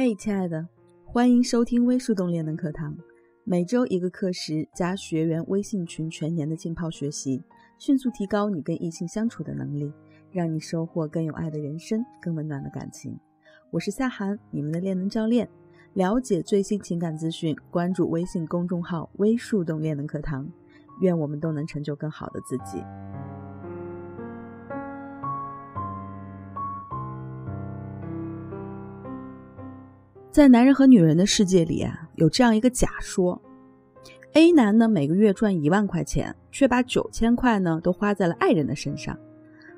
嘿，亲爱的，欢迎收听微树洞练能课堂。每周一个课时加学员微信群，全年的浸泡学习，迅速提高你跟异性相处的能力，让你收获更有爱的人生，更温暖的感情。我是夏涵，你们的练能教练。了解最新情感资讯，关注微信公众号“微树洞练能课堂”。愿我们都能成就更好的自己。在男人和女人的世界里啊，有这样一个假说：A 男呢每个月赚一万块钱，却把九千块呢都花在了爱人的身上；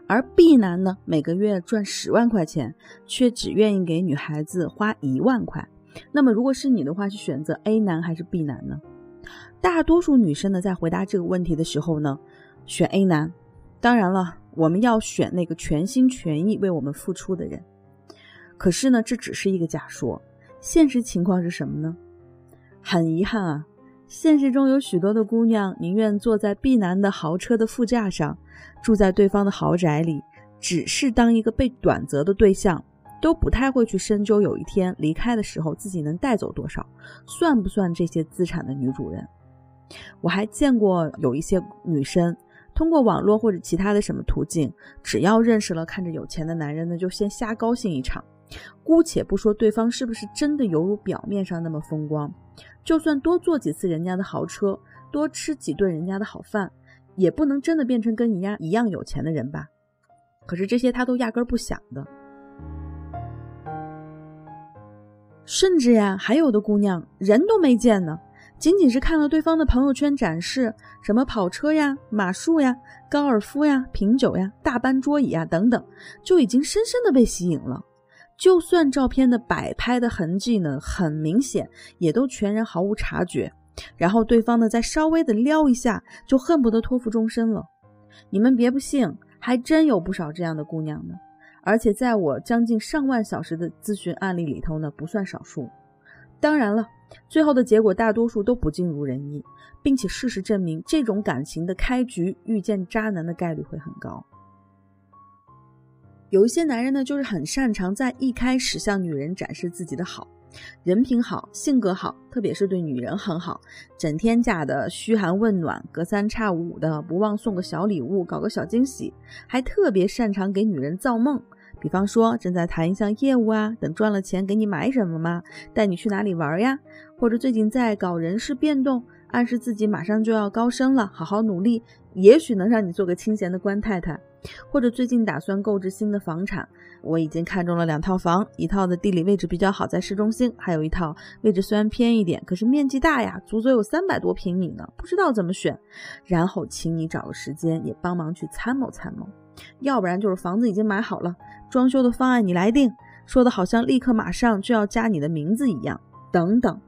而 B 男呢每个月赚十万块钱，却只愿意给女孩子花一万块。那么，如果是你的话，是选择 A 男还是 B 男呢？大多数女生呢在回答这个问题的时候呢，选 A 男。当然了，我们要选那个全心全意为我们付出的人。可是呢，这只是一个假说。现实情况是什么呢？很遗憾啊，现实中有许多的姑娘宁愿坐在 B 男的豪车的副驾上，住在对方的豪宅里，只是当一个被短择的对象，都不太会去深究有一天离开的时候自己能带走多少，算不算这些资产的女主人。我还见过有一些女生通过网络或者其他的什么途径，只要认识了看着有钱的男人呢，就先瞎高兴一场。姑且不说对方是不是真的犹如表面上那么风光，就算多坐几次人家的豪车，多吃几顿人家的好饭，也不能真的变成跟人家一样有钱的人吧？可是这些他都压根不想的。甚至呀，还有的姑娘人都没见呢，仅仅是看了对方的朋友圈展示，什么跑车呀、马术呀、高尔夫呀、品酒呀、大班桌椅呀等等，就已经深深的被吸引了。就算照片的摆拍的痕迹呢很明显，也都全然毫无察觉。然后对方呢再稍微的撩一下，就恨不得托付终身了。你们别不信，还真有不少这样的姑娘呢。而且在我将近上万小时的咨询案例里头呢，不算少数。当然了，最后的结果大多数都不尽如人意，并且事实证明，这种感情的开局遇见渣男的概率会很高。有一些男人呢，就是很擅长在一开始向女人展示自己的好，人品好，性格好，特别是对女人很好，整天假的嘘寒问暖，隔三差五的不忘送个小礼物，搞个小惊喜，还特别擅长给女人造梦，比方说正在谈一项业务啊，等赚了钱给你买什么吗？带你去哪里玩呀？或者最近在搞人事变动，暗示自己马上就要高升了，好好努力，也许能让你做个清闲的官太太。或者最近打算购置新的房产，我已经看中了两套房，一套的地理位置比较好，在市中心；还有一套位置虽然偏一点，可是面积大呀，足足有三百多平米呢，不知道怎么选。然后请你找个时间也帮忙去参谋参谋，要不然就是房子已经买好了，装修的方案你来定，说的好像立刻马上就要加你的名字一样，等等。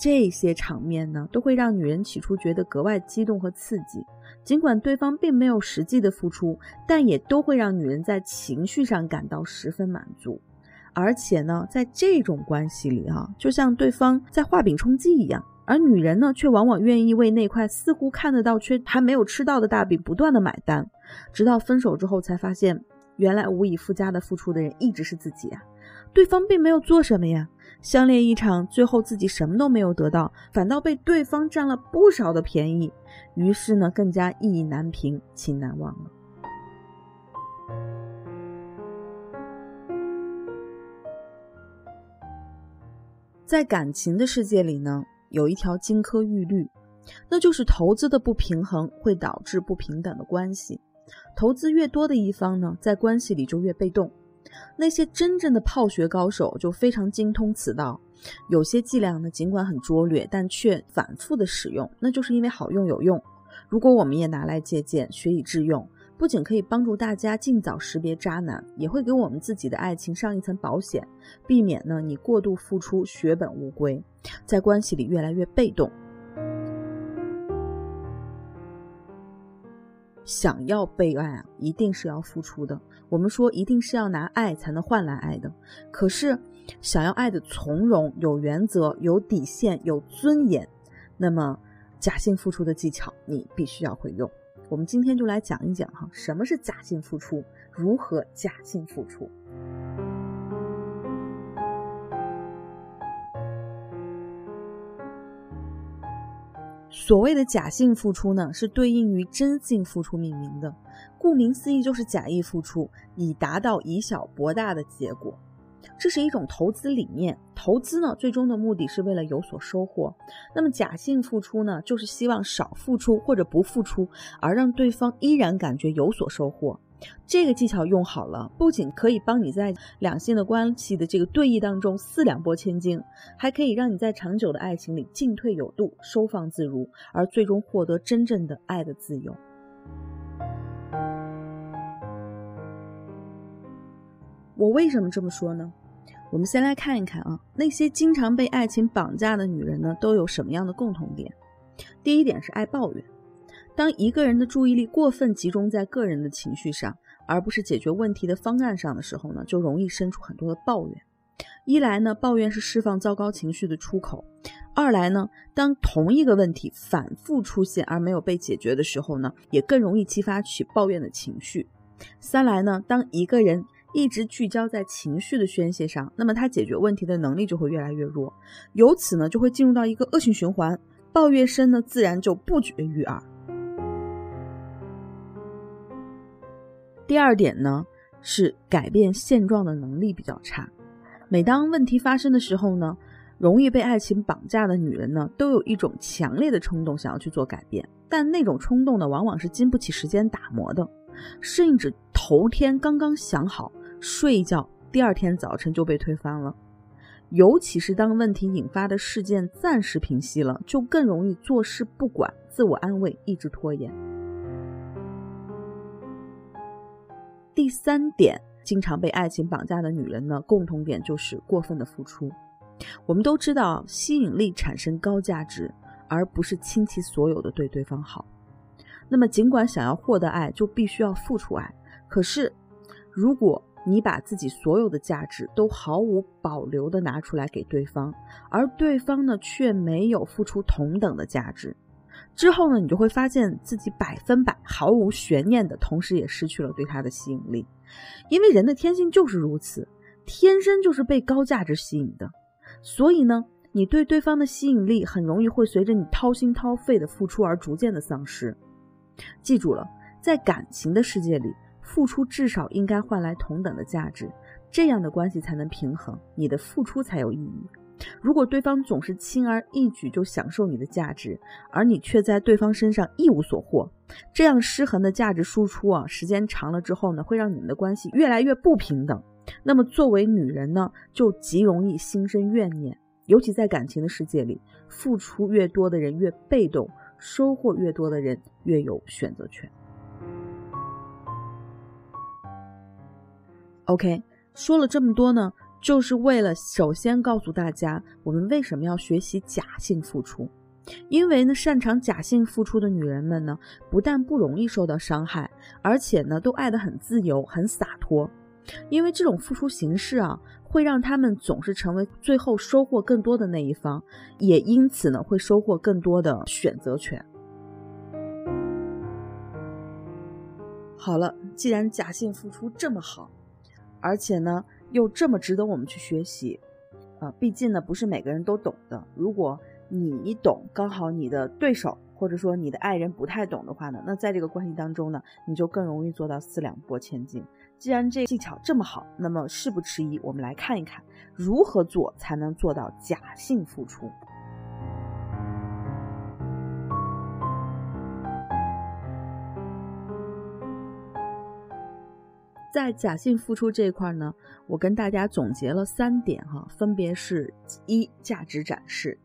这些场面呢，都会让女人起初觉得格外激动和刺激。尽管对方并没有实际的付出，但也都会让女人在情绪上感到十分满足。而且呢，在这种关系里，哈，就像对方在画饼充饥一样，而女人呢，却往往愿意为那块似乎看得到却还没有吃到的大饼不断的买单，直到分手之后才发现，原来无以复加的付出的人一直是自己啊。对方并没有做什么呀，相恋一场，最后自己什么都没有得到，反倒被对方占了不少的便宜，于是呢，更加意难平，情难忘了。在感情的世界里呢，有一条金科玉律，那就是投资的不平衡会导致不平等的关系，投资越多的一方呢，在关系里就越被动。那些真正的泡学高手就非常精通此道，有些伎俩呢，尽管很拙劣，但却反复的使用，那就是因为好用有用。如果我们也拿来借鉴，学以致用，不仅可以帮助大家尽早识别渣男，也会给我们自己的爱情上一层保险，避免呢你过度付出血本无归，在关系里越来越被动。想要被爱啊，一定是要付出的。我们说一定是要拿爱才能换来爱的。可是，想要爱的从容、有原则、有底线、有尊严，那么假性付出的技巧你必须要会用。我们今天就来讲一讲哈，什么是假性付出，如何假性付出。所谓的假性付出呢，是对应于真性付出命名的，顾名思义就是假意付出，以达到以小博大的结果。这是一种投资理念，投资呢，最终的目的是为了有所收获。那么假性付出呢，就是希望少付出或者不付出，而让对方依然感觉有所收获。这个技巧用好了，不仅可以帮你在两性的关系的这个对弈当中四两拨千斤，还可以让你在长久的爱情里进退有度、收放自如，而最终获得真正的爱的自由。我为什么这么说呢？我们先来看一看啊，那些经常被爱情绑架的女人呢，都有什么样的共同点？第一点是爱抱怨。当一个人的注意力过分集中在个人的情绪上，而不是解决问题的方案上的时候呢，就容易生出很多的抱怨。一来呢，抱怨是释放糟糕情绪的出口；二来呢，当同一个问题反复出现而没有被解决的时候呢，也更容易激发起抱怨的情绪。三来呢，当一个人一直聚焦在情绪的宣泄上，那么他解决问题的能力就会越来越弱，由此呢就会进入到一个恶性循环，抱怨声呢自然就不绝于耳。第二点呢是改变现状的能力比较差，每当问题发生的时候呢，容易被爱情绑架的女人呢都有一种强烈的冲动想要去做改变，但那种冲动呢往往是经不起时间打磨的，甚至头天刚刚想好。睡一觉，第二天早晨就被推翻了。尤其是当问题引发的事件暂时平息了，就更容易坐视不管、自我安慰、一直拖延。第三点，经常被爱情绑架的女人呢，共同点就是过分的付出。我们都知道，吸引力产生高价值，而不是倾其所有的对对方好。那么，尽管想要获得爱，就必须要付出爱，可是如果你把自己所有的价值都毫无保留的拿出来给对方，而对方呢却没有付出同等的价值，之后呢你就会发现自己百分百毫无悬念的同时也失去了对他的吸引力，因为人的天性就是如此，天生就是被高价值吸引的，所以呢你对对方的吸引力很容易会随着你掏心掏肺的付出而逐渐的丧失。记住了，在感情的世界里。付出至少应该换来同等的价值，这样的关系才能平衡，你的付出才有意义。如果对方总是轻而易举就享受你的价值，而你却在对方身上一无所获，这样失衡的价值输出啊，时间长了之后呢，会让你们的关系越来越不平等。那么作为女人呢，就极容易心生怨念，尤其在感情的世界里，付出越多的人越被动，收获越多的人越有选择权。OK，说了这么多呢，就是为了首先告诉大家，我们为什么要学习假性付出。因为呢，擅长假性付出的女人们呢，不但不容易受到伤害，而且呢，都爱得很自由、很洒脱。因为这种付出形式啊，会让他们总是成为最后收获更多的那一方，也因此呢，会收获更多的选择权。好了，既然假性付出这么好。而且呢，又这么值得我们去学习，啊，毕竟呢，不是每个人都懂的。如果你懂，刚好你的对手或者说你的爱人不太懂的话呢，那在这个关系当中呢，你就更容易做到四两拨千斤。既然这技巧这么好，那么事不迟疑，我们来看一看如何做才能做到假性付出。在假性付出这一块呢，我跟大家总结了三点哈，分别是：一、价值展示；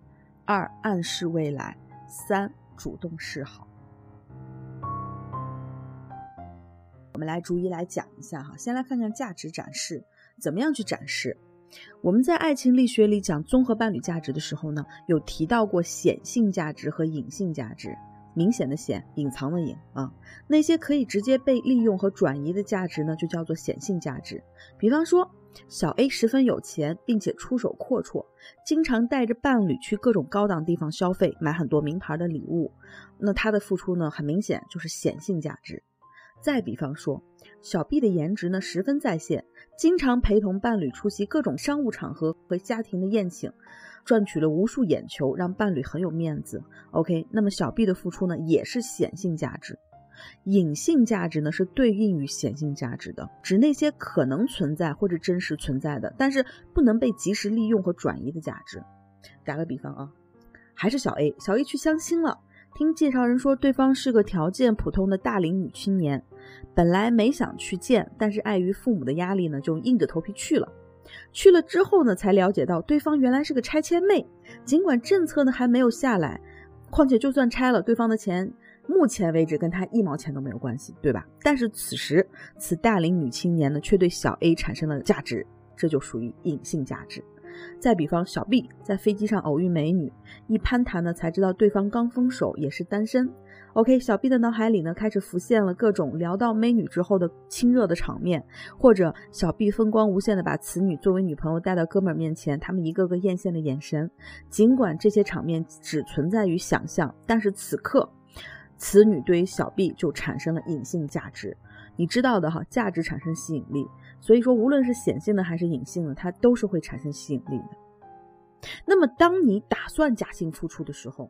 二、暗示未来；三、主动示好。我们来逐一来讲一下哈，先来看看价值展示怎么样去展示。我们在爱情力学里讲综合伴侣价值的时候呢，有提到过显性价值和隐性价值。明显的显，隐藏的隐啊，那些可以直接被利用和转移的价值呢，就叫做显性价值。比方说，小 A 十分有钱，并且出手阔绰，经常带着伴侣去各种高档地方消费，买很多名牌的礼物，那他的付出呢，很明显就是显性价值。再比方说，小 B 的颜值呢十分在线，经常陪同伴侣出席各种商务场合和家庭的宴请。赚取了无数眼球，让伴侣很有面子。OK，那么小 B 的付出呢，也是显性价值。隐性价值呢，是对应于显性价值的，指那些可能存在或者真实存在的，但是不能被及时利用和转移的价值。打个比方啊，还是小 A，小 A 去相亲了，听介绍人说对方是个条件普通的大龄女青年，本来没想去见，但是碍于父母的压力呢，就硬着头皮去了。去了之后呢，才了解到对方原来是个拆迁妹。尽管政策呢还没有下来，况且就算拆了，对方的钱目前为止跟他一毛钱都没有关系，对吧？但是此时此大龄女青年呢，却对小 A 产生了价值，这就属于隐性价值。再比方，小 B 在飞机上偶遇美女，一攀谈呢，才知道对方刚分手，也是单身。OK，小 B 的脑海里呢，开始浮现了各种聊到美女之后的亲热的场面，或者小 B 风光无限的把此女作为女朋友带到哥们儿面前，他们一个个艳羡的眼神。尽管这些场面只存在于想象，但是此刻，此女对于小 B 就产生了隐性价值。你知道的哈，价值产生吸引力，所以说无论是显性的还是隐性的，它都是会产生吸引力的。那么，当你打算假性付出的时候，